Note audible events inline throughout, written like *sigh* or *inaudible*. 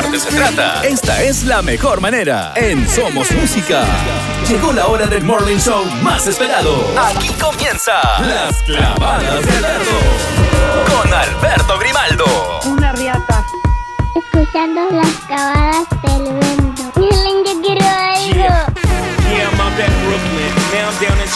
arte se trata, esta es la mejor manera. En Somos Música. Llegó la hora del morning show más esperado. Aquí comienza Las Clavadas de Alberto. Con Alberto Grimaldo. Una riata. Escuchando las clavadas del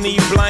me blind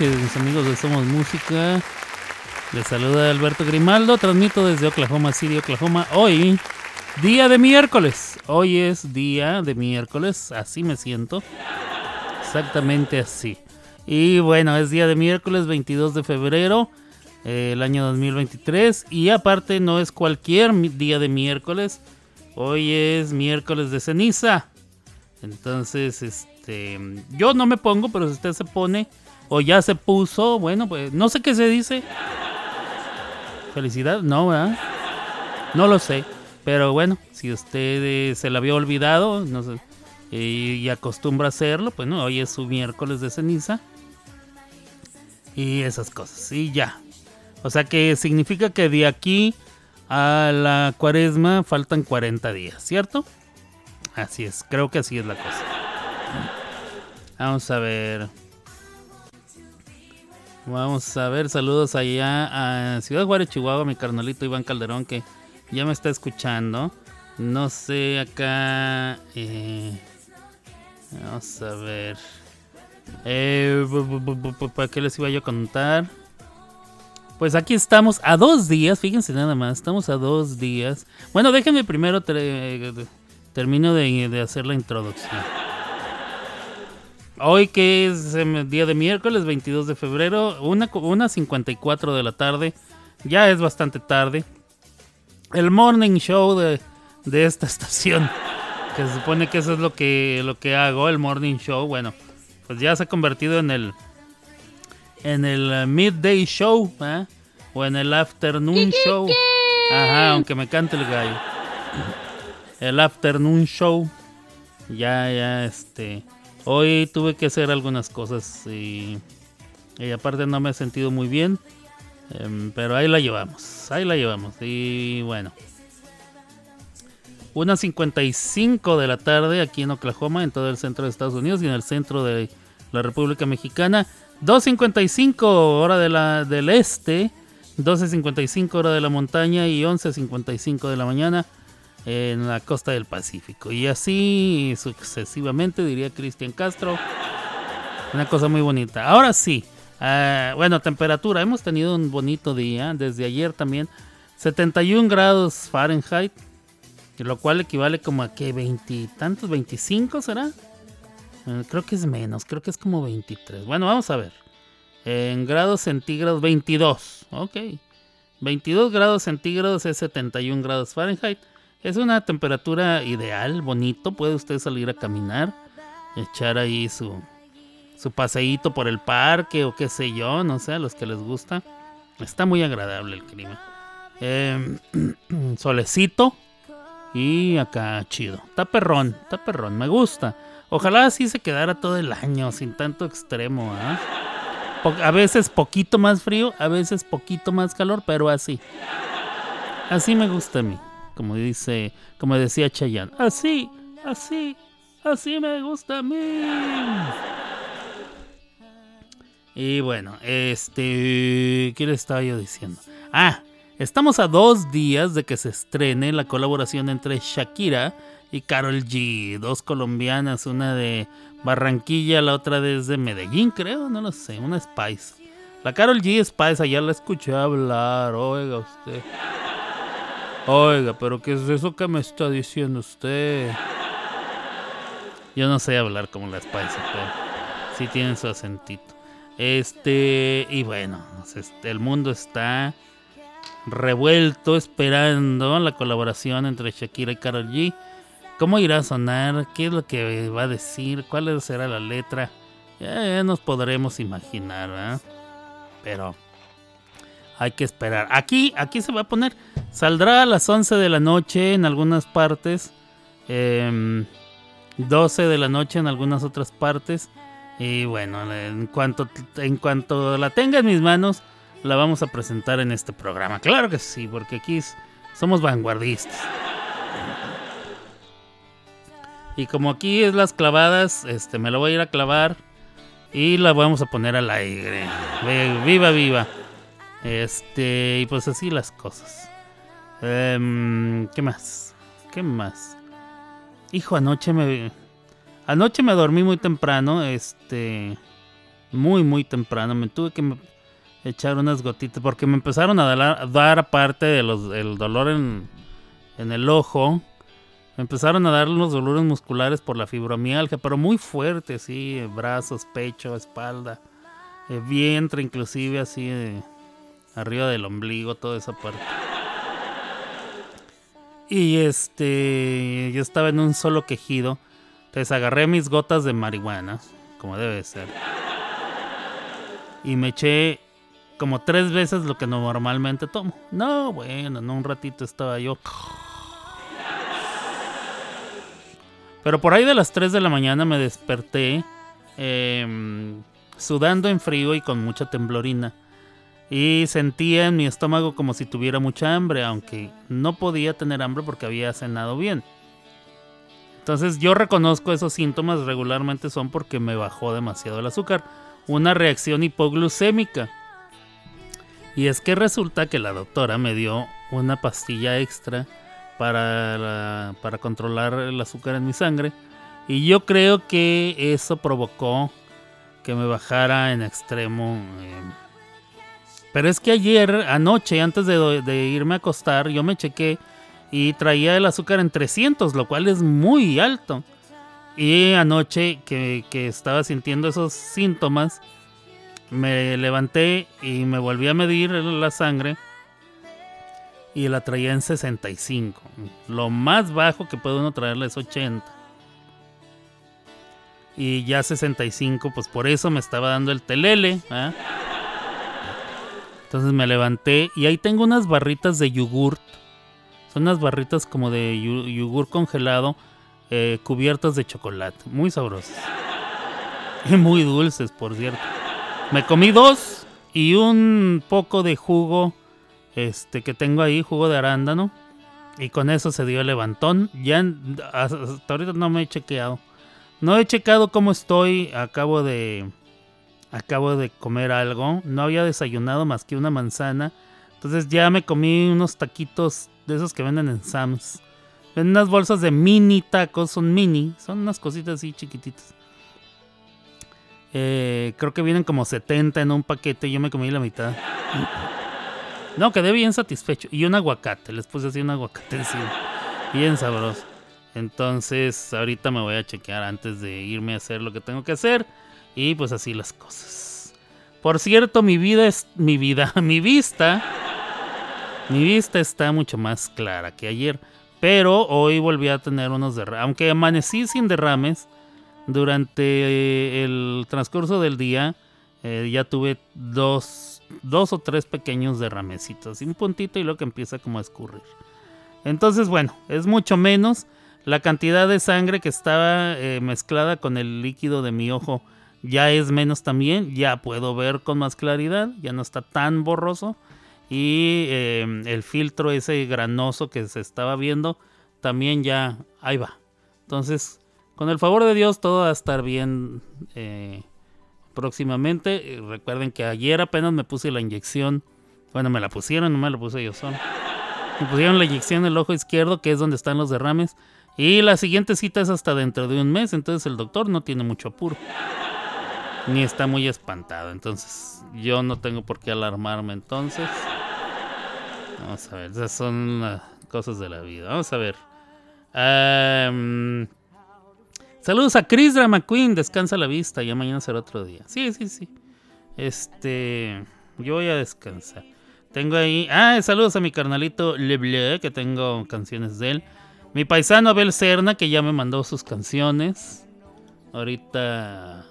Noches, mis amigos de Somos Música. Les saluda Alberto Grimaldo, transmito desde Oklahoma City, Oklahoma. Hoy, día de miércoles. Hoy es día de miércoles, así me siento. Exactamente así. Y bueno, es día de miércoles 22 de febrero, eh, el año 2023. Y aparte no es cualquier día de miércoles. Hoy es miércoles de ceniza. Entonces, este, yo no me pongo, pero si usted se pone o ya se puso, bueno, pues no sé qué se dice. Felicidad, no, ¿verdad? No lo sé. Pero bueno, si usted eh, se la había olvidado no sé, y, acostumbra a hacerlo, pues no, hoy es su miércoles de ceniza. Y esas cosas, y ya. O sea que significa que de aquí a la cuaresma faltan 40 días, ¿cierto? Así es, creo que así es la cosa. Vamos a ver. Vamos a ver, saludos allá a Ciudad Juárez, Chihuahua, mi carnalito Iván Calderón que ya me está escuchando. No sé, acá... eh, vamos a ver. Eh, ¿Para qué les iba yo a contar? Pues aquí estamos a dos días, fíjense nada más, estamos a dos días. Bueno, déjenme primero termino de hacer la introducción. Hoy que es em, día de miércoles 22 de febrero, una, co- una 54 de la tarde, ya es bastante tarde. El morning show de, de esta *laughs* estación, que se supone que eso es lo que, lo que hago, el morning show, bueno, pues ya se ha convertido en el, en el eh, midday show, ¿eh? o en el afternoon show. Ajá, aunque me cante el gallo. El afternoon show. Ya, ya, este. Hoy tuve que hacer algunas cosas y, aparte no me he sentido muy bien. em, pero ahí la llevamos, ahí la llevamos. Y bueno. 1.55 de la tarde aquí en Oklahoma, en todo el centro de Estados Unidos y en el centro de la República Mexicana. 2.55 hora de la, del este, 12.55 hora de la montaña y 11.55 de la mañana en la costa del Pacífico. Y así sucesivamente, diría Cristian Castro. Una cosa muy bonita. Ahora sí, ah, bueno, temperatura. Hemos tenido un bonito día desde ayer también. 71 grados Fahrenheit, lo cual equivale como a que veintitantos, 25 será. Eh, creo que es menos, creo que es como 23. Bueno, vamos a ver. En grados centígrados, 22. Ok. 22 grados centígrados es 71 grados Fahrenheit. Es una temperatura ideal, bonito. Puede usted salir a caminar, echar ahí su, su paseíto por el parque o qué sé yo, no sé, a los que les gusta. Está muy agradable el clima. Eh, *clears throat* solecito y acá chido. Está perrón, está perrón, me gusta. Ojalá así se quedara todo el año, sin tanto extremo. ¿ah? A veces poquito más frío, a veces poquito más calor, pero así. Así me gusta a mí. Como dice, como decía Chayanne. Así, así, así me gusta a mí. Y bueno, este. ¿Qué le estaba yo diciendo? Ah, estamos a dos días de que se estrene la colaboración entre Shakira y Carol G. Dos colombianas, una de Barranquilla, la otra desde Medellín, creo, no lo sé, una Spice. La Carol G Spice, ya la escuché hablar, oiga usted. Oiga, pero ¿qué es eso que me está diciendo usted? Yo no sé hablar como la Spice, pero sí tienen su acentito. Este, y bueno, el mundo está revuelto esperando la colaboración entre Shakira y Karol G. ¿Cómo irá a sonar? ¿Qué es lo que va a decir? ¿Cuál será la letra? Ya, nos podremos imaginar, ¿verdad? Pero hay que esperar. Aquí, aquí se va a poner. Saldrá a las 11 de la noche en algunas partes. em, 12 de la noche en algunas otras partes. Y bueno, en cuanto, en cuanto la tenga en mis manos, la vamos a presentar en este programa. Claro que sí, porque aquí somos vanguardistas. Y como aquí es las clavadas, este, me lo voy a ir a clavar y la vamos a poner al aire. Viva, viva. Este, y pues así las cosas. Em, ¿Qué más? ¿Qué más? Hijo, anoche me. Anoche me dormí muy temprano, este, muy, muy temprano. Me tuve que echar unas gotitas porque me empezaron a dar, dar aparte del el dolor en, en el ojo. Me empezaron a dar los dolores musculares por la fibromialgia, pero muy fuerte, sí, brazos, pecho, espalda, eh, vientre, inclusive así, arriba del ombligo, toda esa parte. Y este, yo estaba en un solo quejido. Entonces agarré mis gotas de marihuana, como debe ser. Y me eché como tres veces lo que normalmente tomo. No, bueno, en un ratito estaba yo. Pero por ahí de las 3 de la mañana me desperté em, sudando en frío y con mucha temblorina. Y sentía en mi estómago como si tuviera mucha hambre, aunque no podía tener hambre porque había cenado bien. Entonces yo reconozco esos síntomas regularmente son porque me bajó demasiado el azúcar. Una reacción hipoglucémica. Y es que resulta que la doctora me dio una pastilla extra para, para controlar el azúcar en mi sangre. Y yo creo que eso provocó que me bajara en extremo. eh. Pero es que ayer, anoche, antes de, irme a acostar, yo me chequé y traía el azúcar en 300, lo cual es muy alto. Y anoche que, estaba sintiendo esos síntomas, me levanté y me volví a medir la sangre y la traía en 65. Lo más bajo que puede uno traerla es 80. Y ya 65, pues por eso me estaba dando el telele. ¿ah? Entonces me levanté y ahí tengo unas barritas de yogurt. Son unas barritas como de yu- yogur congelado eh, cubiertas de chocolate. Muy sabrosas. Y muy dulces, por cierto. Me comí dos y un poco de jugo este que tengo ahí, jugo de arándano. Y con eso se dio el levantón. Ya hasta ahorita no me he chequeado. No he checado cómo estoy. Acabo de acabo de comer algo. No había desayunado más que una manzana. Entonces ya me comí unos taquitos de esos que venden en Sam's. Venden unas bolsas de mini tacos, son mini, son unas cositas así chiquititas. Eh, creo que vienen como 70 en un paquete yo me comí la mitad. No, quedé bien satisfecho. Y un aguacate, les puse así un aguacate encima. Bien sabroso. Entonces, ahorita me voy a chequear antes de irme a hacer lo que tengo que hacer. Y pues así las cosas. Por cierto, mi vida es. Mi vida, *laughs* mi vista. Mi vista está mucho más clara que ayer. Pero hoy volví a tener unos derrames. Aunque amanecí sin derrames, durante eh, el transcurso del día eh, ya tuve dos, dos o tres pequeños derramecitos. Un puntito y luego que empieza como a escurrir. Entonces, bueno, es mucho menos. La cantidad de sangre que estaba eh, mezclada con el líquido de mi ojo ya es menos también. Ya puedo ver con más claridad. Ya no está tan borroso. Y eh, el filtro ese granoso que se estaba viendo también ya ahí va. Entonces, con el favor de Dios, todo va a estar bien eh, próximamente. Eh, Recuerden que ayer apenas me puse la inyección. Bueno, me la pusieron, no me la puse yo solo. Me pusieron la inyección en el ojo izquierdo, que es donde están los derrames. Y la siguiente cita es hasta dentro de un mes, entonces el doctor no tiene mucho apuro. Ni está muy espantado, entonces yo no tengo por qué alarmarme entonces. Vamos a ver, esas son las cosas de la vida. Vamos a ver. Am, saludos a Chris Drama Queen, descansa la vista, ya mañana será otro día. Sí, sí, sí. Este, yo voy a descansar. Tengo ahí, ah, saludos a mi carnalito Leble, que tengo canciones de él. Mi paisano Abel Serna, que ya me mandó sus canciones. Ahorita,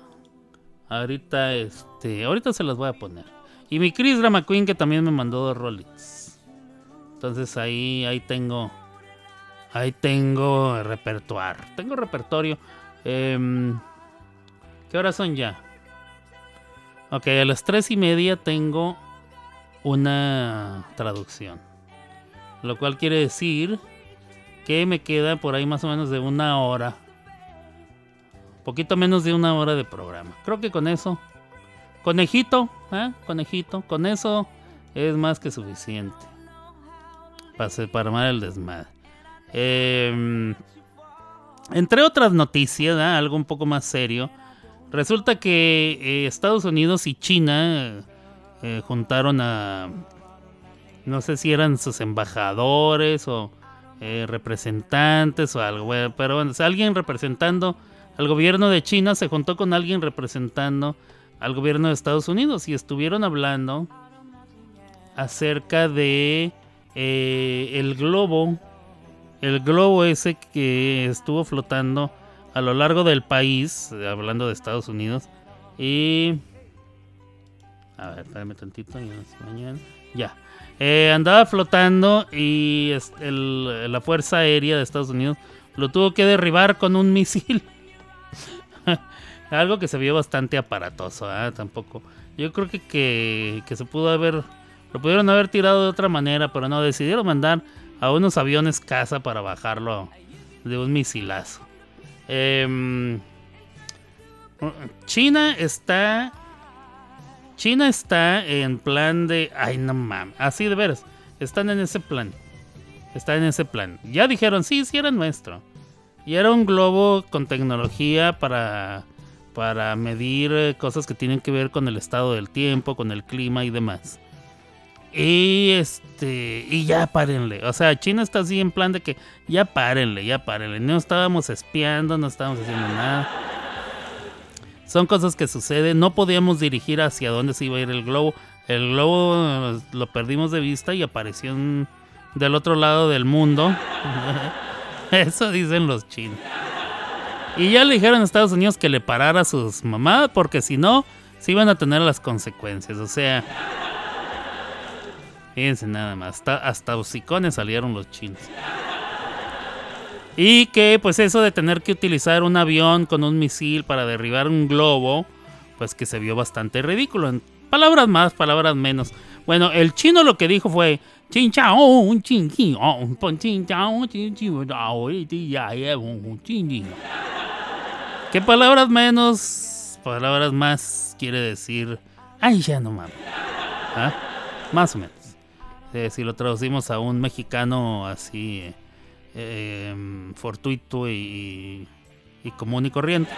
ahorita, este, ahorita se las voy a poner. Y mi Chris Drama Queen, que también me mandó dos rollings. Entonces ahí, ahí tengo, ahí tengo repertorio. Tengo repertorio. Em, ¿Qué horas son ya? Ok, a las tres y media tengo una traducción. Lo cual quiere decir que me queda por ahí más o menos de una hora. Poquito menos de una hora de programa. Creo que con eso. Conejito, ¿eh? Conejito. Con eso es más que suficiente. Para, para armar el desmadre. Em, Entre otras noticias, ¿ah? algo un poco más serio, resulta que eh, Estados Unidos y China eh, juntaron a, no sé si eran sus embajadores o eh, representantes o algo, pero bueno, alguien representando al gobierno de China se juntó con alguien representando al gobierno de Estados Unidos y estuvieron hablando acerca de eh, el globo, el globo ese que estuvo flotando a lo largo del país, hablando de Estados Unidos, y... A ver, espérame tantito, ya, ya. Eh, andaba flotando y el- la Fuerza Aérea de Estados Unidos lo tuvo que derribar con un misil. *laughs* Algo que se vio bastante aparatoso, ¿ah? Tampoco. Yo creo que, que, que se pudo haber. Lo pudieron haber tirado de otra manera, pero no. Decidieron mandar a unos aviones caza para bajarlo de un misilazo. Em, China está. China está en plan de. Ay, no mames. Así de veras. Están en ese plan. Están en ese plan. Ya dijeron, sí, sí era nuestro. Y era un globo con tecnología para, para medir eh, cosas que tienen que ver con el estado del tiempo, con el clima y demás. Y este, y ya párenle. O sea, China está así en plan de que ya párenle, ya párenle. No estábamos espiando, no estábamos haciendo nada. Son cosas que suceden. No podíamos dirigir hacia dónde se iba a ir el globo. El globo eh, lo perdimos de vista y apareció del otro lado del mundo. *laughs* Eso dicen los chinos. Y ya le dijeron a Estados Unidos que le parara a sus mamadas porque si no, se iban a tener las consecuencias. O sea, fíjense nada más. Hasta, hasta hocicones salieron los chinos. Y que pues eso de tener que utilizar un avión con un misil para derribar un globo, pues que se vio bastante ridículo. Palabras más, palabras menos. Bueno, el chino lo que dijo fue... "Chin chao, un chin chin, oh, un pon chin chao, chin chin, oh, y ti ya, ya, un un chin chin". ¿Qué palabras menos, palabras más quiere decir? Ay, ya no mames. ¿Ah? Más o menos. Eh, si lo traducimos a un mexicano así eh, fortuito y, y común y corriente,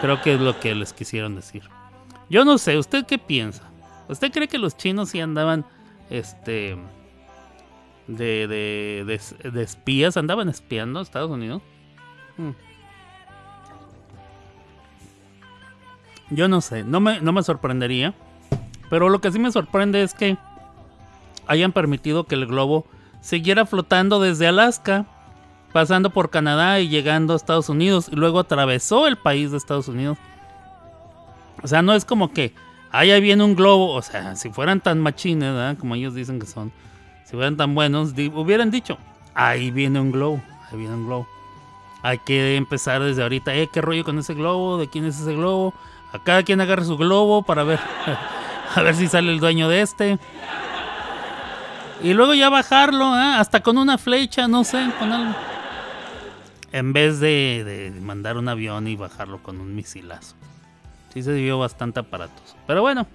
creo que es lo que les quisieron decir. Yo no sé, ¿usted qué piensa? ¿Usted cree que los chinos sí andaban este de, de, de- de espías? ¿Andaban espiando a Estados Unidos? Hmm. Yo no sé, no me, no me sorprendería. Pero lo que sí me sorprende es que hayan permitido que el globo siguiera flotando desde Alaska, pasando por Canadá y llegando a Estados Unidos, y luego atravesó el país de Estados Unidos. O sea, no es como que ahí viene un globo, o sea, si fueran tan machines, ¿verdad? como ellos dicen que son, si fueran tan buenos, hubieran dicho, ahí viene un globo, ahí viene un globo. Hay que empezar desde ahorita, eh, qué rollo con ese globo, de quién es ese globo. A cada quien agarre su globo para ver, *laughs* a ver si sale el dueño de este. Y luego ya bajarlo, ¿ah? hasta con una flecha, no sé, con algo. En vez de, de mandar un avión y bajarlo con un misilazo. Sí se vio bastante aparatos. Pero bueno.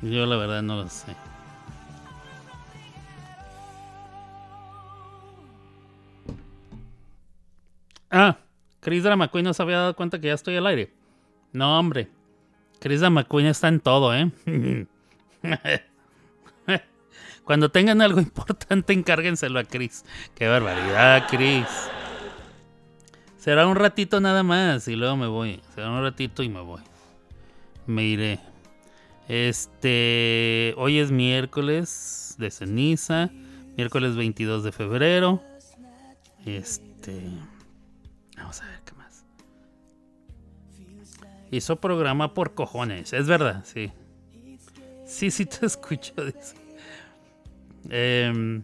Yo la verdad no lo sé. Ah, Chris Drama Queen no se había dado cuenta que ya estoy al aire. No, hombre. Chris Drama Queen está en todo, ¿eh? *laughs* Cuando tengan algo importante, encárguenselo a Chris. Qué barbaridad, Chris. Será un ratito nada más y luego me voy. Será un ratito y me voy. Me iré. Este. Hoy es miércoles de ceniza. Miércoles 22 de febrero. Este. Vamos a ver qué más. Hizo programa por cojones. Es verdad, sí. Sí, sí te *laughs* escucho. Em,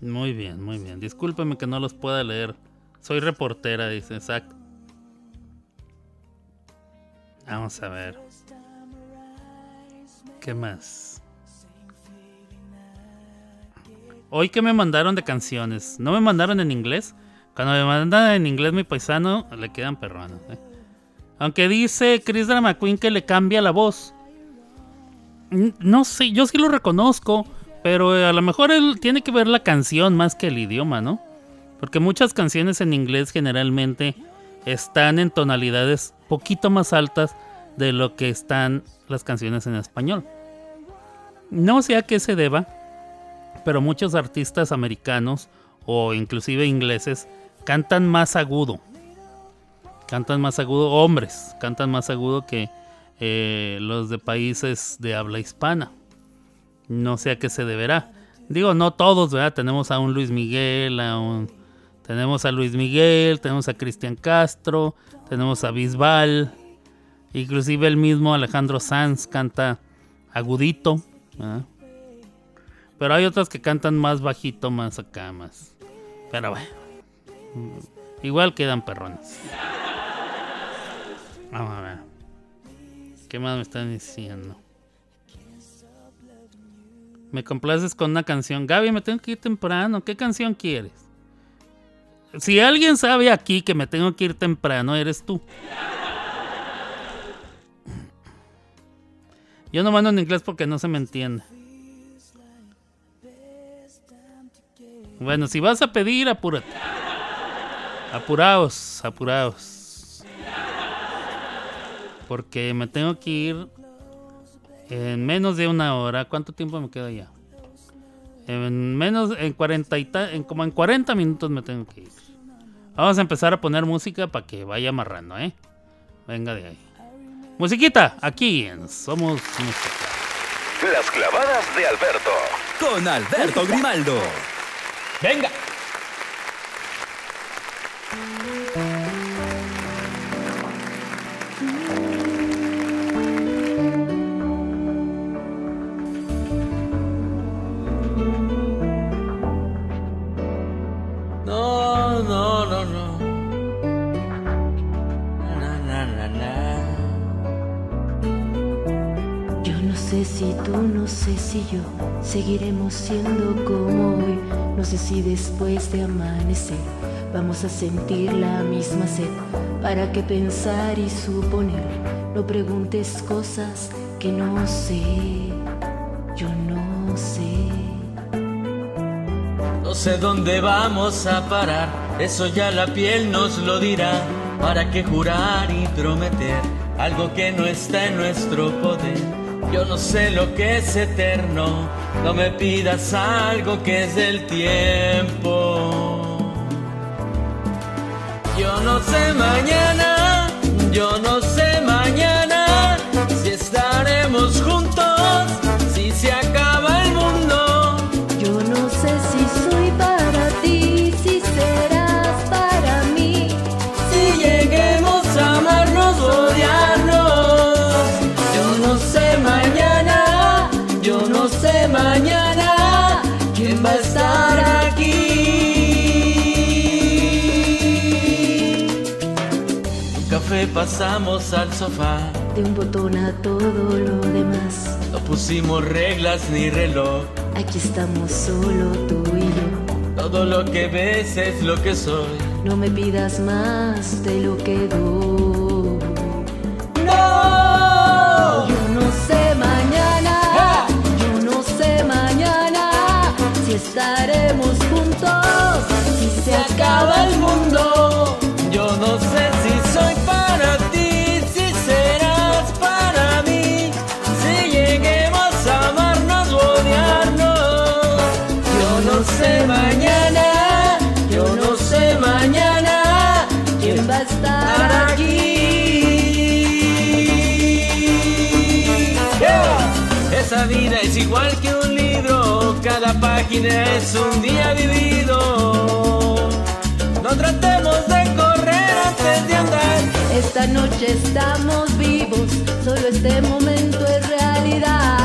muy bien, muy bien. Discúlpeme que no los pueda leer. Soy reportera, dice, exacto. Vamos a ver. ¿Qué más? Hoy que me mandaron de canciones. ¿No me mandaron en inglés? Cuando me mandan en inglés mi paisano, le quedan perrones. ¿eh? Aunque dice Chris Drama Queen que le cambia la voz. No sé, yo sí lo reconozco, pero eh, a lo mejor él tiene que ver la canción más que el idioma, ¿no? Porque muchas canciones en inglés generalmente están en tonalidades poquito más altas de lo que están las canciones en español. No sé a qué se deba, pero muchos artistas americanos o inclusive ingleses cantan más agudo. Cantan más agudo, hombres, cantan más agudo que eh, los de países de habla hispana. No sé a qué se deberá. Digo, no todos, ¿verdad? Tenemos a un Luis Miguel, a un... Tenemos a Luis Miguel, tenemos a Cristian Castro, tenemos a Bisbal, inclusive el mismo Alejandro Sanz canta agudito. Pero hay otros que cantan más bajito, más acá, más. Pero bueno. Igual quedan perrones. Vamos a ver. ¿Qué más me están diciendo? Me complaces con una canción. Gaby, me tengo que ir temprano. ¿Qué canción quieres? Si alguien sabe aquí que me tengo que ir temprano, eres tú. Yo no mando en inglés porque no se me entiende. Bueno, si vas a pedir, apúrate. Apuraos, apuraos. Porque me tengo que ir en menos de una hora. ¿Cuánto tiempo me queda ya? En menos, en 40 y ta- en como en 40 minutos me tengo que ir. Vamos a empezar a poner música para que vaya amarrando, ¿eh? Venga de ahí. Musiquita, aquí en Somos Música. Las clavadas de Alberto. Con Alberto Grimaldo. Venga. Si yo seguiremos siendo como hoy. No sé si después de amanecer vamos a sentir la misma sed. ¿Para qué pensar y suponer? No preguntes cosas que no sé. Yo no sé. No sé dónde vamos a parar, eso ya la piel nos lo dirá. ¿Para qué jurar y prometer algo que no está en nuestro poder? Yo no sé lo que es eterno, no me pidas algo que es del tiempo. Yo no sé mañana, yo no sé pasamos al sofá, De un botón a todo lo demás. no pusimos reglas ni reloj. Aquí estamos solo tú y yo. Todo lo que ves es lo que soy. No me pidas más de lo que doy. No, Yo no sé mañana, yo no sé mañana si estaremos juntos, si se acaba el mundo. Yo no sé si igual que un libro, cada página es un día vivido. No tratemos de correr antes de andar. Esta noche estamos vivos, solo este momento es realidad.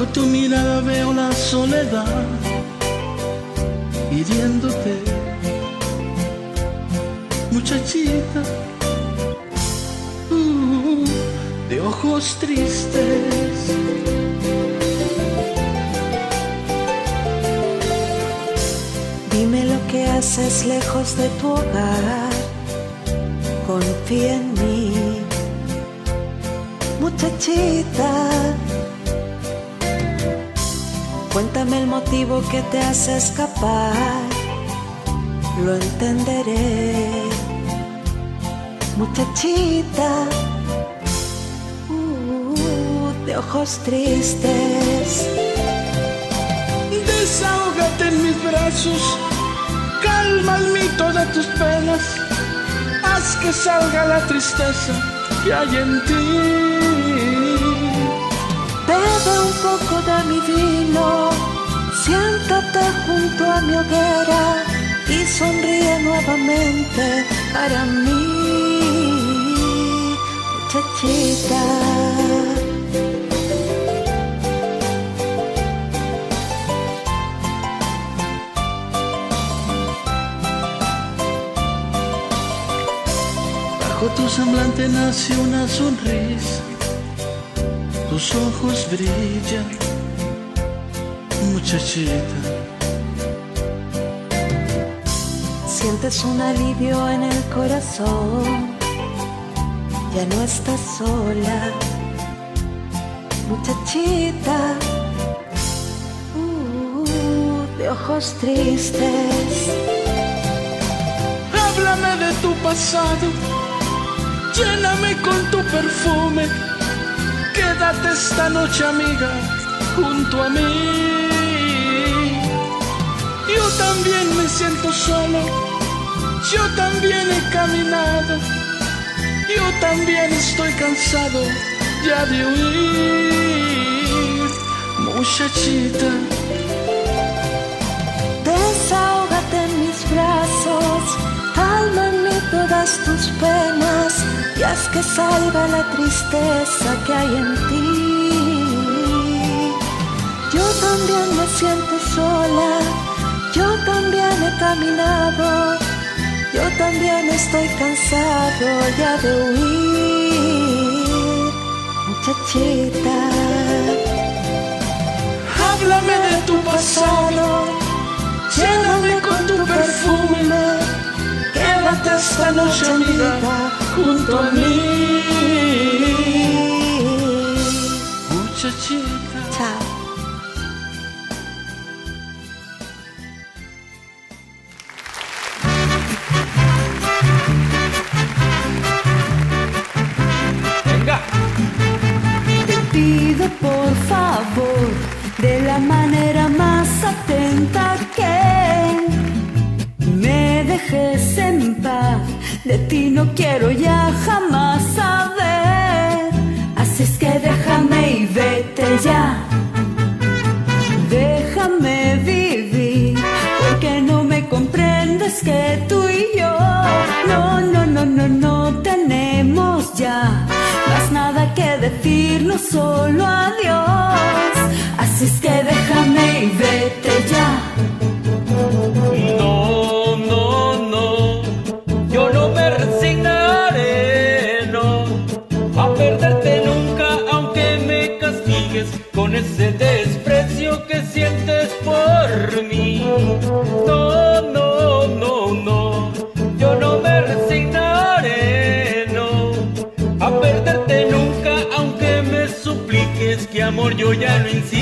Bajo tu mirada veo la soledad hiriéndote muchachita, uh, de ojos tristes. Dime lo que haces lejos de tu hogar. Confía en mí, muchachita. Cuéntame el motivo que te hace escapar. Lo entenderé, muchachita. Uh, de ojos tristes. Desahógate en mis brazos, calma en mí todas tus penas, haz que salga la tristeza que hay en ti. Bebe un poco de mi vino, siéntate junto a mi hoguera y sonríe nuevamente para mí, muchachita. Bajo tu semblante nace una sonrisa, tus ojos brillan, muchachita. Sientes un alivio en el corazón, ya no estás sola, muchachita. Uh, de ojos tristes. Háblame de tu pasado, lléname con tu perfume. Quédate esta noche, amiga, junto a mí. Yo también me siento solo, yo también he caminado, yo también estoy cansado ya de huir, muchachita. Desahógate en mis brazos, mí todas tus penas y haz que salga la tristeza que hay en ti. Yo también me siento sola, yo también he caminado, yo también estoy cansado ya de huir, muchachita. Háblame de tu pasado, lléname con tu perfume. Quédate esta noche, amiga, junto a mí. Chao. Venga. Te pido por favor, de la manera más atenta que me dejes en paz. De ti no quiero solo currency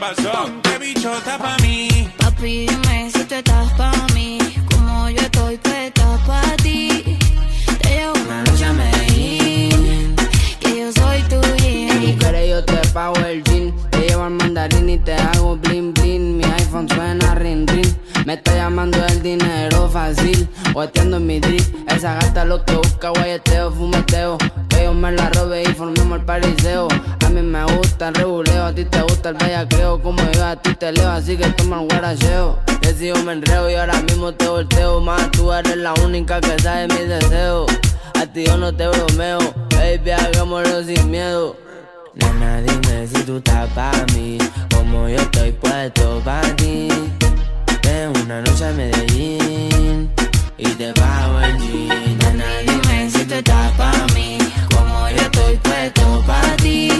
Chimbazón, qué bichota pa' mí. Papi, dime si tú estás pa' mí. Como yo estoy puesta pa' ti. Te llevo una noche a Medellín. Que yo soy tu yin. Si quieres yo te pago el jean Te llevo al mandarín y te hago bling bling Mi iPhone suena ring ring Me está llamando el dinero fácil Guateando en mi drip Esa gata lo que busca guayeteo, fumeteo me la robe y formemos el pariseo. A mí me gusta el reguleo A ti te gusta el bellaqueo Como yo a ti te leo Así que toma el guaracheo. Yo me enreo y ahora mismo te volteo. Más tú eres la única que sabe mis deseos. A ti yo no te bromeo, baby, hagámoslo sin miedo. Nena, dime si tú estás pa' mí, como yo estoy puesto pa' ti. Ven una noche a Medellín y te pago el jean. Nena, Dime si tú estás pa' mí. Como yo estoy puesto pa' ti.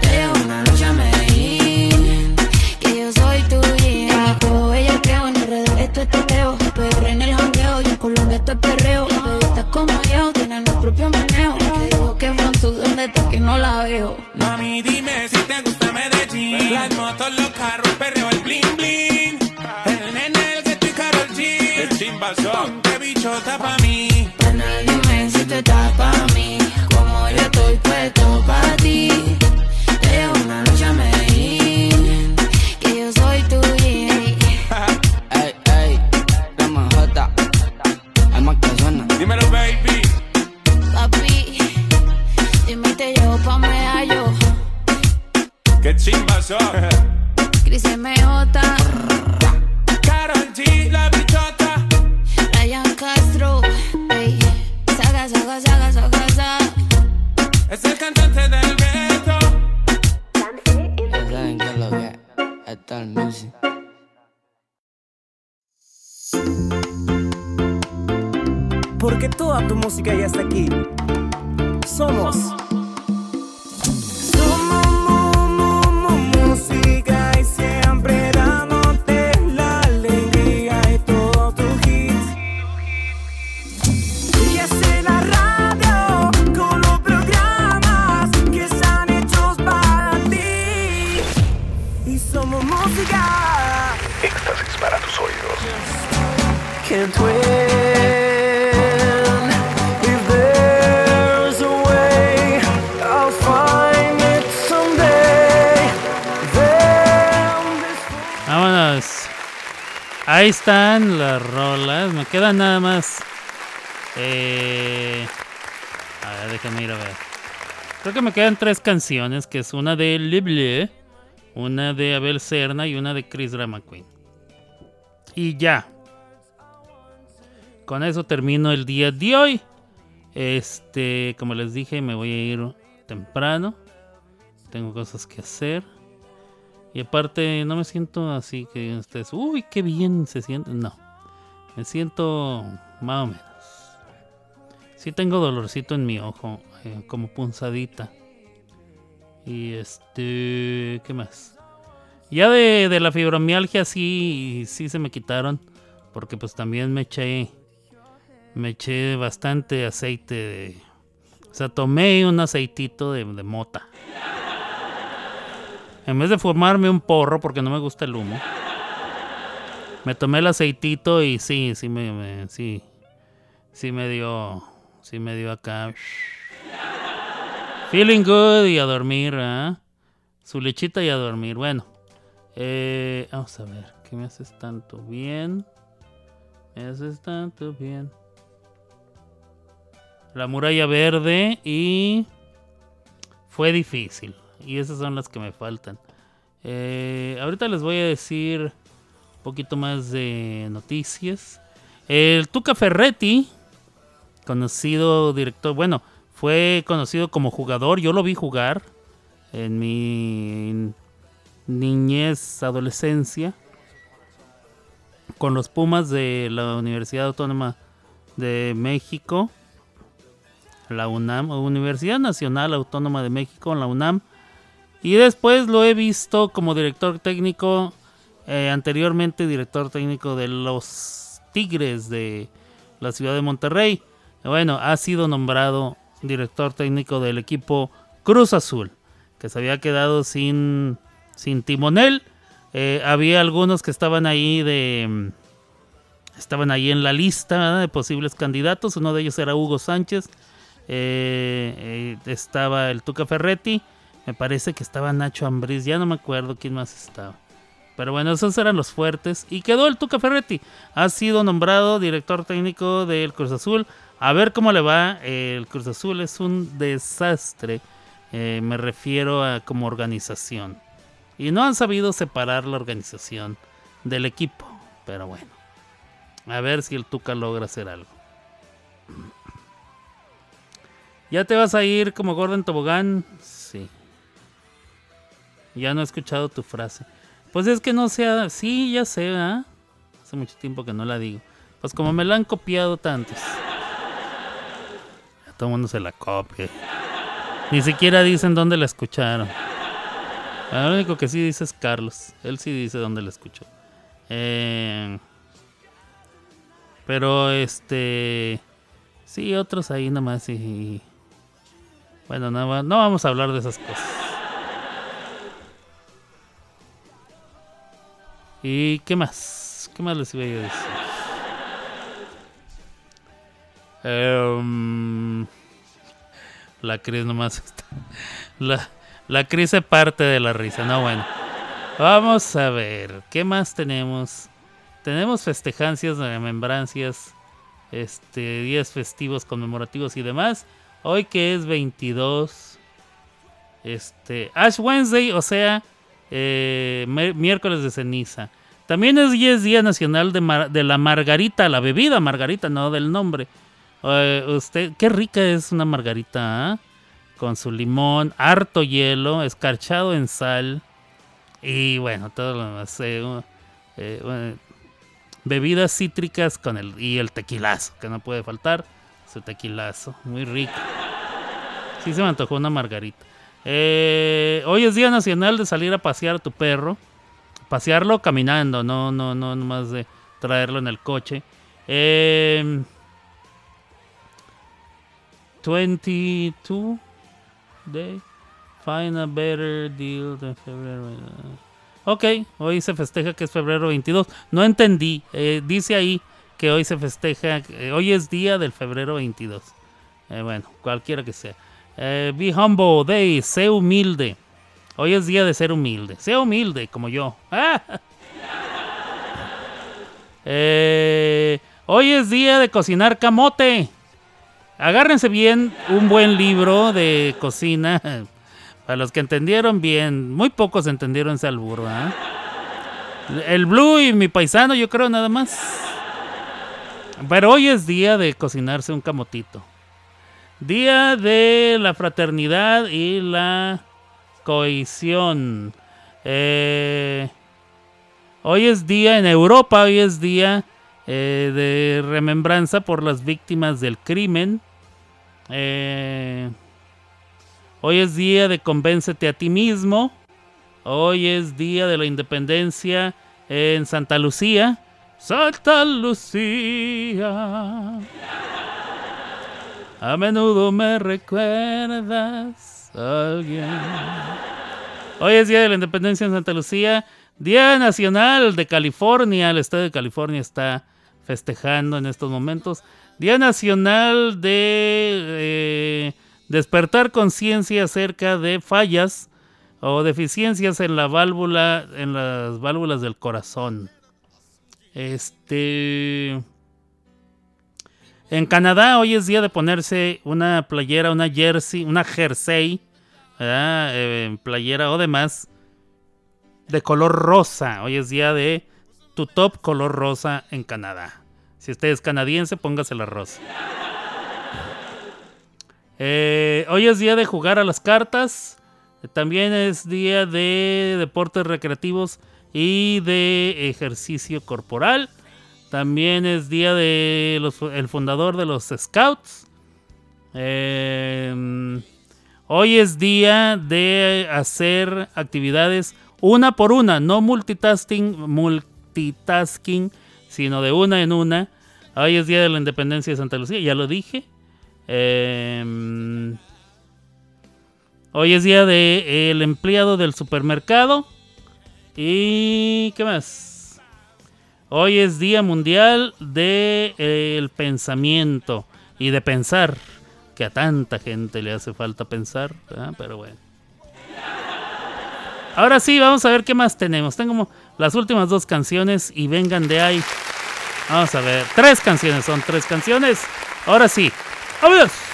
Te llevo una noche a Medellín. Que yo soy tu yin. Todo ella creo en redes, esto es teteo. Pero en el jangueo y en Colombia esto es perreo. Estás como yo, tienen los propios meneos. Que digo que from tú, ¿dónde estás que no la veo? Mami, dime si te gusta Medellín. Las motos, los carros, perreo, el bling bling. El nene, el que y Karol G. El chimbazón, qué bichota pa' Es el cantante del. Ya saben que es lo que es. Esto es el music. Porque toda tu música ya está aquí. Somos. Somos Están las rolas. Me quedan nada más. Eh, a ver, déjame ir a ver. Creo que me quedan tres canciones, que es una de Lible, una de Abel Serna y una de Chris Drama Queen. Y ya. Con eso termino el día de hoy. Este, como les dije, me voy a ir temprano. Tengo cosas que hacer. Y aparte, no me siento así que ustedes, uy, qué bien se siente. No, me siento más o menos. Sí tengo dolorcito en mi ojo, eh, como punzadita. Y este, ¿qué más? Ya de, de la fibromialgia sí, sí se me quitaron. Porque pues también me eché, me eché bastante aceite de... O sea, tomé un aceitito de, de mota. En vez de fumarme un porro, porque no me gusta el humo, me tomé el aceitito y sí, sí me, me- sí, sí me dio, sí me dio acá. Feeling good y a dormir, ¿ah? Su lechita y a dormir. Bueno, eh, vamos a ver, ¿qué me haces tanto bien? Me haces tanto bien. La muralla verde y fue difícil. Y esas son las que me faltan. Eh, ahorita les voy a decir un poquito más de noticias. El Tuca Ferretti, conocido director, bueno, fue conocido como jugador. Yo lo vi jugar en mi niñez, adolescencia, con los Pumas de la Universidad Autónoma de México la UNAM, Universidad Nacional Autónoma de México, la UNAM. Y después lo he visto como director técnico, eh, anteriormente director técnico de los Tigres de la ciudad de Monterrey. Bueno, ha sido nombrado director técnico del equipo Cruz Azul, que se había quedado sin, sin timonel. Eh, había algunos que estaban ahí de... Estaban ahí en la lista de posibles candidatos. Uno de ellos era Hugo Sánchez. Eh, estaba el Tuca Ferretti. Me parece que estaba Nacho Ambriz. Ya no me acuerdo quién más estaba. Pero bueno, esos eran los fuertes. Y quedó el Tuca Ferretti. Ha sido nombrado director técnico del Cruz Azul. A ver cómo le va. El Cruz Azul es un desastre. Eh, me refiero a como organización. Y no han sabido separar la organización del equipo. Pero bueno. A ver si el Tuca logra hacer algo. ¿Ya te vas a ir como Gordon Tobogán? Ya no he escuchado tu frase. Pues es que no sea. Sí, ya sé, ¿verdad? Hace mucho tiempo que no la digo. Pues como me la han copiado tantos. Ya todo el mundo se la copia. Ni siquiera dicen dónde la escucharon. Ah, Lo único que sí dice es Carlos. Él sí dice dónde la escuchó. Eh, pero este. Sí, otros ahí nomás y. Bueno, no, no vamos a hablar de esas cosas. ¿Y qué más? ¿Qué más les iba a decir? Em, la Cris nomás está. La, la Cris se parte de la risa. No, bueno. Vamos a ver. ¿Qué más tenemos? Tenemos festejancias, remembrancias, este, días festivos conmemorativos y demás. Hoy que es 22, este, Ash Wednesday, o sea, eh, mi- miércoles de ceniza. También es, Día Nacional de, la Margarita, la bebida Margarita, no del nombre. Eh, usted, qué rica es una margarita, ¿ah? Con su limón, harto hielo, escarchado en sal. Y bueno, todo lo demás. eh, eh, bebidas cítricas con el y el tequilazo, que no puede faltar. Su tequilazo, muy rico. Sí se me antojó una margarita. Eh, hoy es Día Nacional de salir a pasear a tu perro. Pasearlo caminando, no, no, no, nomás de traerlo en el coche. Eh, 22 day. Find a better deal than February. Ok, hoy se festeja que es febrero 22. No entendí. eh, dice ahí que hoy se festeja, eh, hoy es día del febrero 22. Eh, bueno, cualquiera que sea. Eh, be humble day, sé humilde. Hoy es día de ser humilde. Sea humilde, como yo. *laughs* Eh, hoy es día de cocinar camote. Agárrense bien un buen libro de cocina. *laughs* Para los que entendieron bien, muy pocos entendieron ese albur. El Blue y mi paisano, yo creo nada más. Pero hoy es día de cocinarse un camotito. Día de la fraternidad y la cohesión. Eh, hoy es día en Europa, hoy es día eh, de remembranza por las víctimas del crimen. Eh, hoy es día de convéncete a ti mismo. Hoy es día de la independencia en Santa Lucía. Santa Lucía. A menudo me recuerdas a alguien. Hoy es Día de la Independencia en Santa Lucía. Día Nacional de California. El estado de California está festejando en estos momentos. Día Nacional de eh, despertar conciencia acerca de fallas o deficiencias en la válvula, en las válvulas del corazón. Este. En Canadá hoy es día de ponerse una playera, una jersey, una jersey. Eh, playera o demás de color rosa. Hoy es día de tu top color rosa en Canadá. Si usted es canadiense, póngase la rosa. *laughs* Eh, hoy es día de jugar a las cartas. También es día de deportes recreativos y de ejercicio corporal. También es día de los- el fundador de los Scouts. Eh, hoy es día de hacer actividades una por una, no multitasking, multitasking, sino de una en una. Hoy es día de la independencia de Santa Lucía, ya lo dije. Eh, hoy es día del empleado del supermercado. ¿Y qué más? Hoy es Día Mundial del Pensamiento y de pensar, que a tanta gente le hace falta pensar, pero bueno. Ahora sí, vamos a ver qué más tenemos. Tengo las últimas dos canciones y vengan de ahí. Vamos a ver, tres canciones, son tres canciones. Ahora sí, ¡vámonos!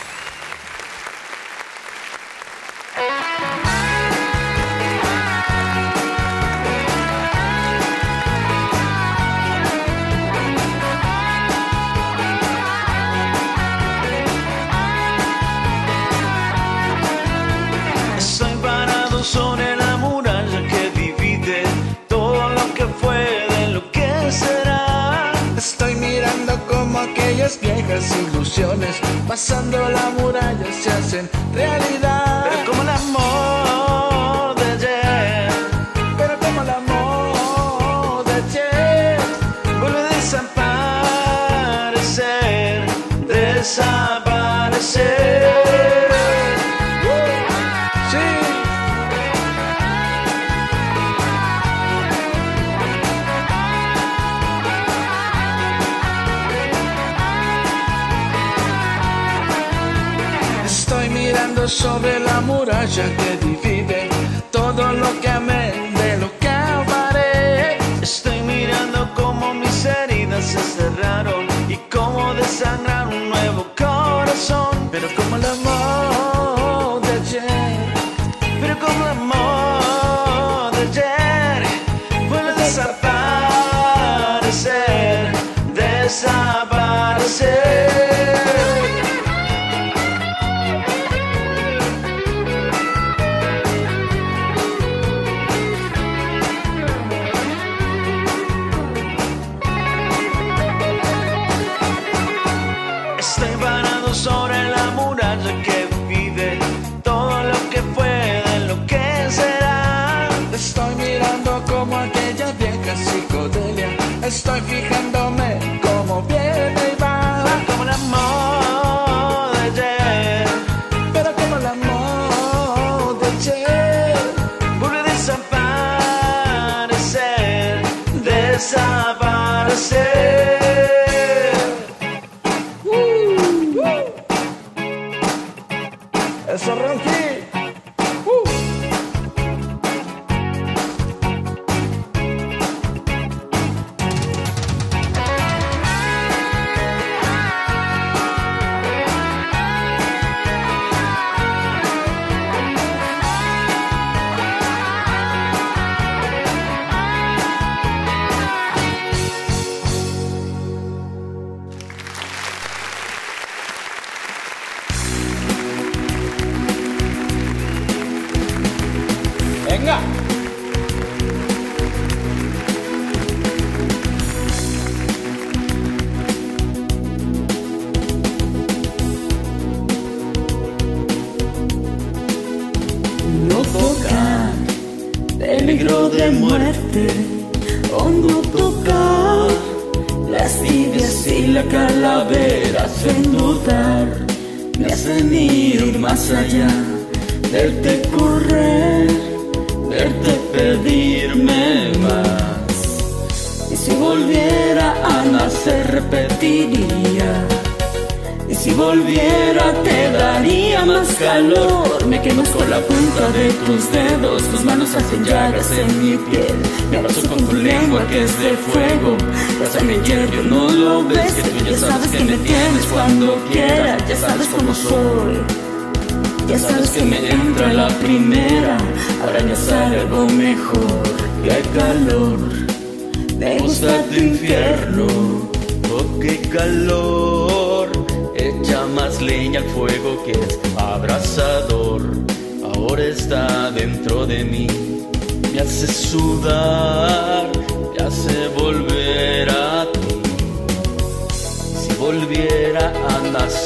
said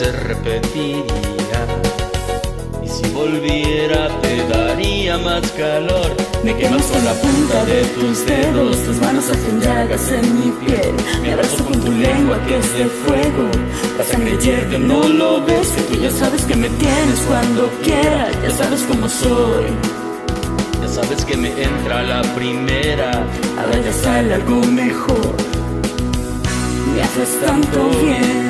nacer repetiría, y si volviera te daría más calor. Me quemas con la punta de tus dedos, tus manos hacen llagas en mi piel. Me abrazo con tu lengua que es de fuego. La sangre hierve, no lo ves, que tú ya sabes que me tienes cuando quieras, ya sabes cómo soy. Ya sabes que me entra la primera. Ahora ya sale algo mejor. Me haces tanto bien,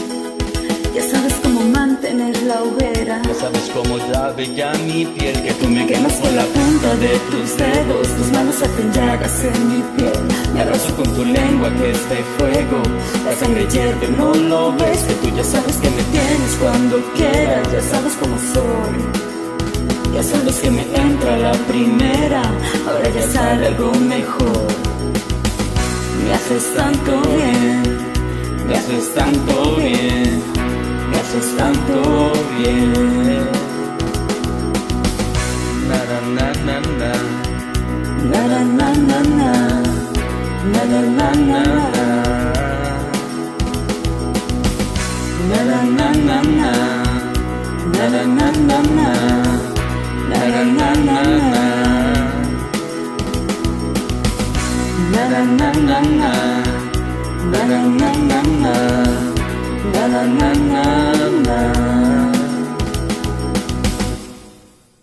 Ya sabes cómo mantener la hoguera. Ya sabes cómo llave ya mi piel que tú me Quemas con la punta de tus dedos, tus manos hacen llagas en mi piel. Me abrazo con tu lengua que es de fuego. La sangre hierve, no lo ves, que tú ya sabes que me tienes cuando quieras, ya sabes cómo soy. Ya sabes que me entra la primera, ahora ya sale algo mejor. Me haces tanto bien, me haces tanto bien, haces tanto bien. na na na na na Na na na na na Na na na na na Na na na na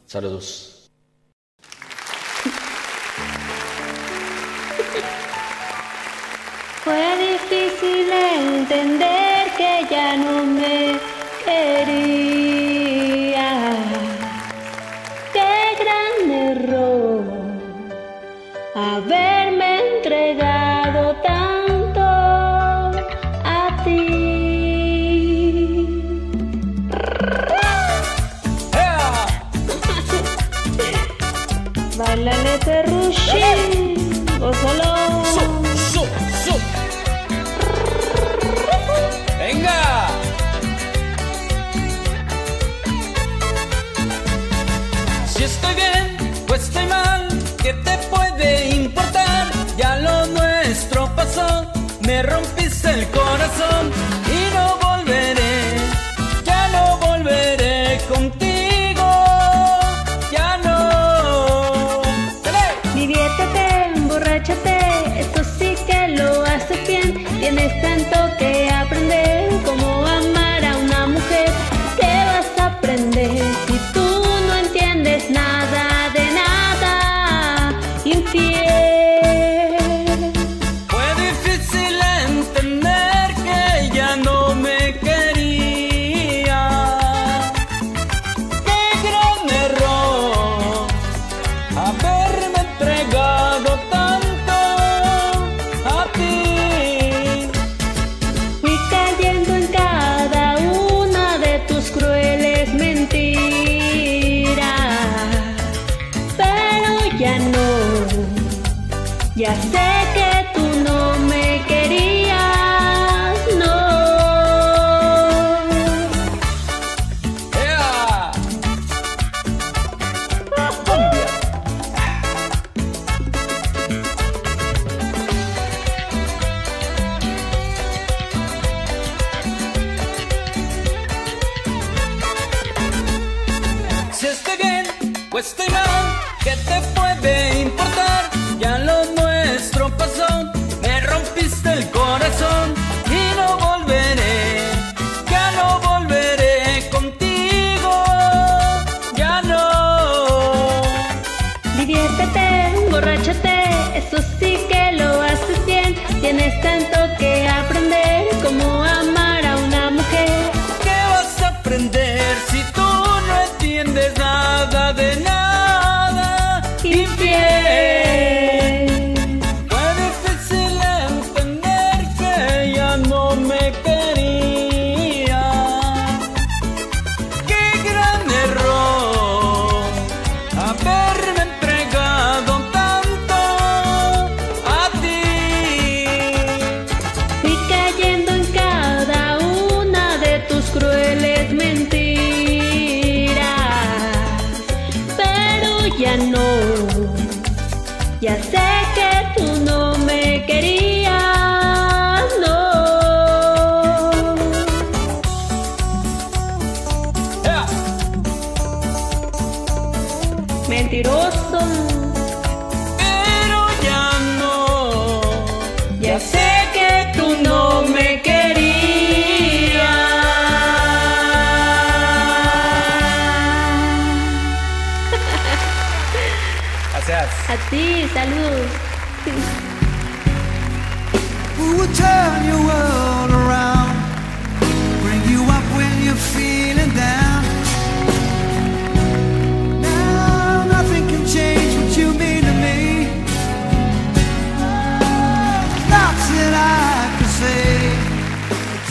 Saludos. Fue difícil entender que ya no me quería. Corazón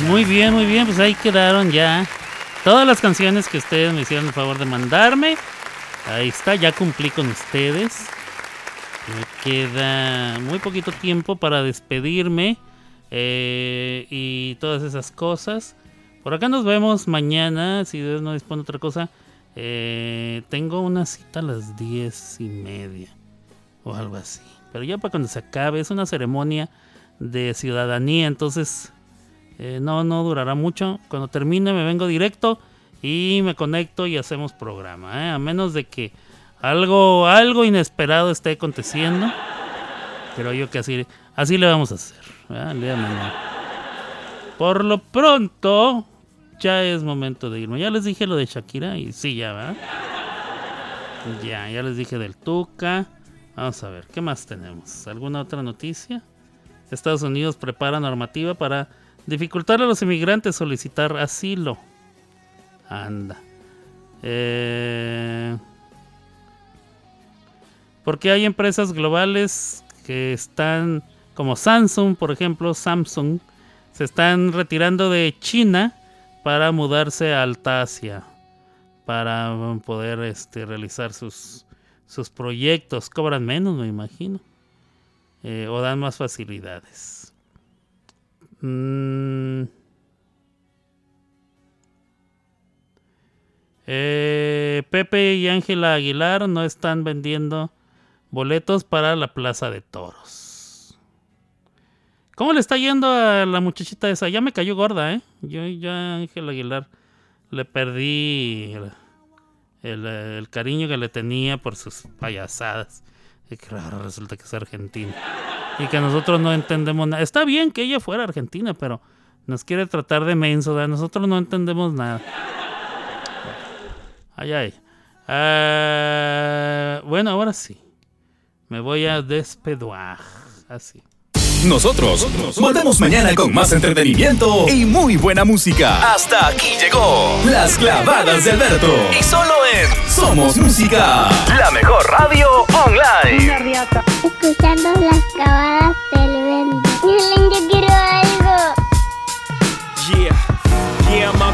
Muy bien, muy bien, pues ahí quedaron ya todas las canciones que ustedes me hicieron el favor de mandarme. Ahí está, ya cumplí con ustedes. Me queda muy poquito tiempo para despedirme eh, y todas esas cosas. Por acá nos vemos mañana, si Dios no dispone otra cosa. Eh, tengo una cita a las diez y media o algo así. Pero ya para cuando se acabe, es una ceremonia de ciudadanía, entonces eh, no, no durará mucho. Cuando termine me vengo directo y me conecto y hacemos programa. ¿eh? A menos de que algo, algo inesperado esté aconteciendo. Pero yo que así, así le vamos a hacer. Por lo pronto, ya es momento de irme. Ya les dije lo de Shakira y sí, ya, ¿verdad? Ya, ya les dije del Tuca. Vamos a ver, ¿qué más tenemos? ¿Alguna otra noticia? Estados Unidos prepara normativa para dificultar a los inmigrantes solicitar asilo. Anda. Eh, porque hay empresas globales que están, como Samsung, por ejemplo, Samsung, se están retirando de China para mudarse a Alta Asia, para poder este, realizar sus, sus proyectos. Cobran menos, me imagino. Eh, o dan más facilidades. Mm. Eh, Pepe y Ángela Aguilar no están vendiendo boletos para la Plaza de Toros. ¿Cómo le está yendo a la muchachita esa? Ya me cayó gorda, ¿eh? Yo ya, Ángel Aguilar, le perdí el cariño que le tenía por sus payasadas. Y ahora resulta que es argentina. Y que nosotros no entendemos nada. Está bien que ella fuera argentina, pero nos quiere tratar de menso. Nosotros no entendemos nada. Ay, ay. Ah, bueno, ahora sí. Me voy a despeduar. Así. Nosotros volvemos mañana con más entretenimiento y muy buena música. Hasta aquí llegó Las Clavadas de Alberto. Y solo en Somos Música, la mejor radio online. Escuchando las clavadas del vento. Yo quiero algo.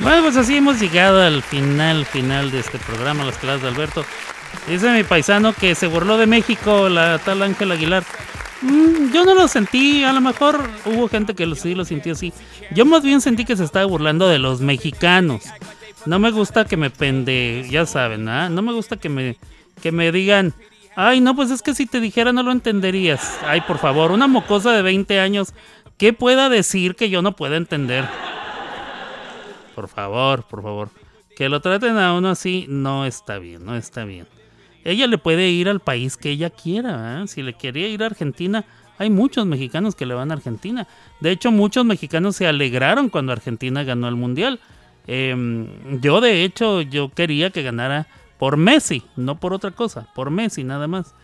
Bueno, pues así hemos llegado al final, final de este programa, Las Claves de Alberto. Dice mi paisano que se burló de México, la tal Ángel Aguilar. Mm, yo no lo sentí, a lo mejor hubo gente que lo, sí lo sintió así. Yo más bien sentí que se estaba burlando de los mexicanos. No me gusta que me pende, ya saben, ¿ah? No me gusta que me, que me digan, ay, no, pues es que si te dijera no lo entenderías. Ay, por favor, una mocosa de 20 años, ¿qué pueda decir que yo no pueda entender? Por favor, por favor. Que lo traten a uno así no está bien, no está bien. Ella le puede ir al país que ella quiera. ¿eh? Si le quería ir a Argentina, hay muchos mexicanos que le van a Argentina. De hecho, muchos mexicanos se alegraron cuando Argentina ganó el Mundial. Em, yo, de hecho, yo quería que ganara por Messi, no por otra cosa, por Messi nada más.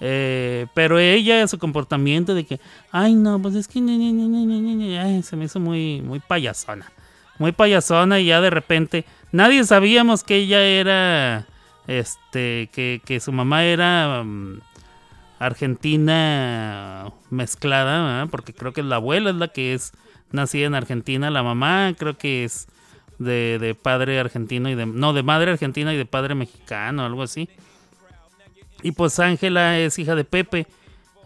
Eh, pero ella, su comportamiento de que, ay no, pues es que ñe, ñe, ñe, ñe, ñe, ñe", ay, se me hizo muy, muy payasona. Muy payasona y ya de repente nadie sabíamos que ella era, este, que, que su mamá era mm, argentina mezclada, porque creo que la abuela es la que es nacida en Argentina, la mamá creo que es de, de padre argentino y de, no, de madre argentina y de padre mexicano, algo así. Y pues Ángela es hija de Pepe.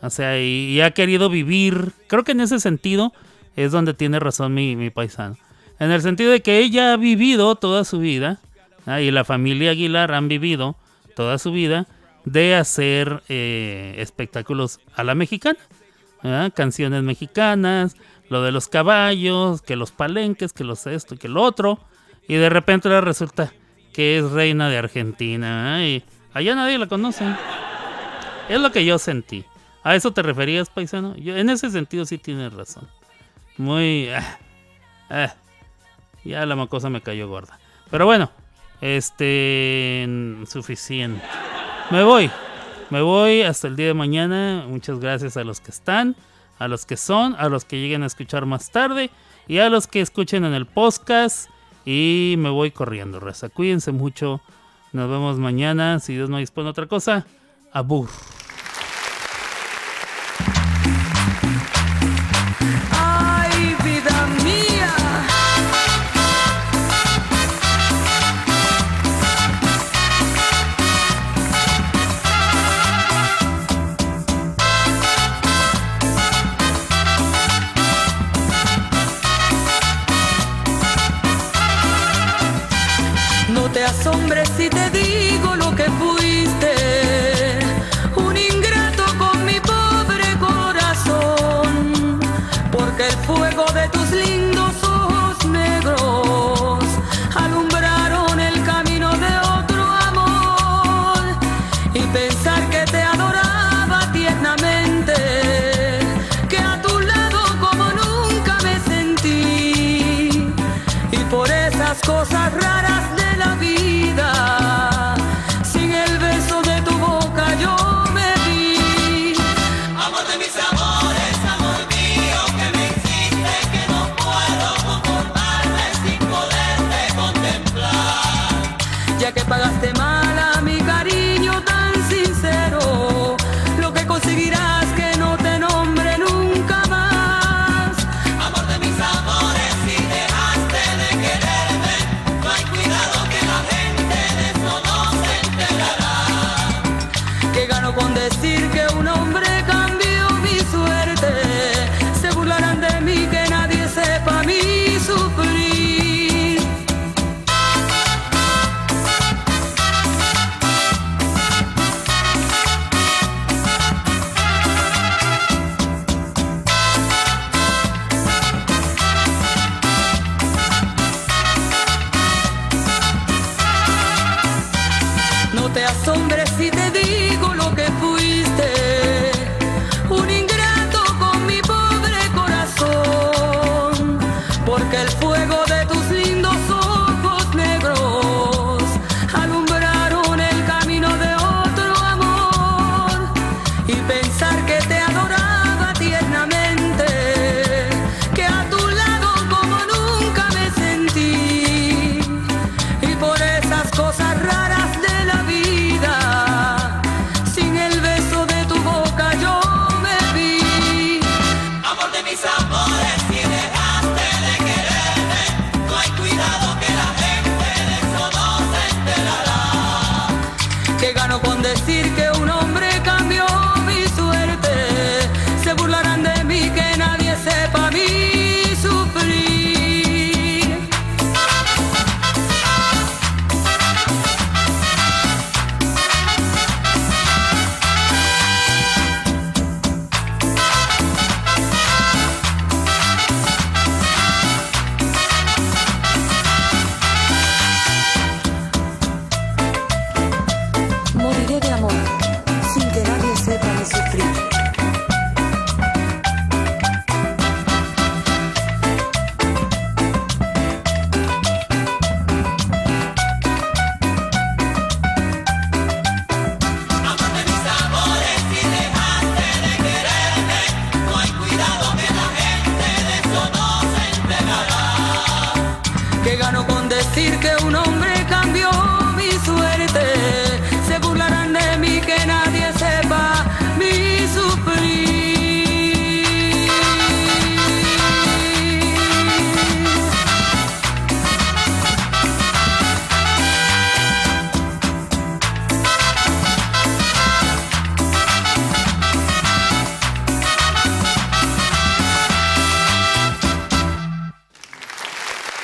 O sea, y, ha querido vivir. Creo que en ese sentido es donde tiene razón mi, paisano. En el sentido de que ella ha vivido toda su vida. ¿ah? Y la familia Aguilar han vivido toda su vida de hacer eh, espectáculos a la mexicana. ¿ah? Canciones mexicanas, lo de los caballos, que los palenques, que los esto, que lo otro. Y de repente resulta que es reina de Argentina. ¿ah? Y allá nadie la conoce. Es lo que yo sentí. ¿A eso te referías, paisano? Yo, en ese sentido sí tienes razón. Muy... ah, ah, ya la macosa me cayó gorda. Pero bueno, este... Suficiente. Me voy. Me voy hasta el día de mañana. Muchas gracias a los que están, a los que son, a los que lleguen a escuchar más tarde y a los que escuchen en el podcast. Y me voy corriendo, raza. Cuídense mucho. Nos vemos mañana. Si Dios no dispone otra cosa. Abur.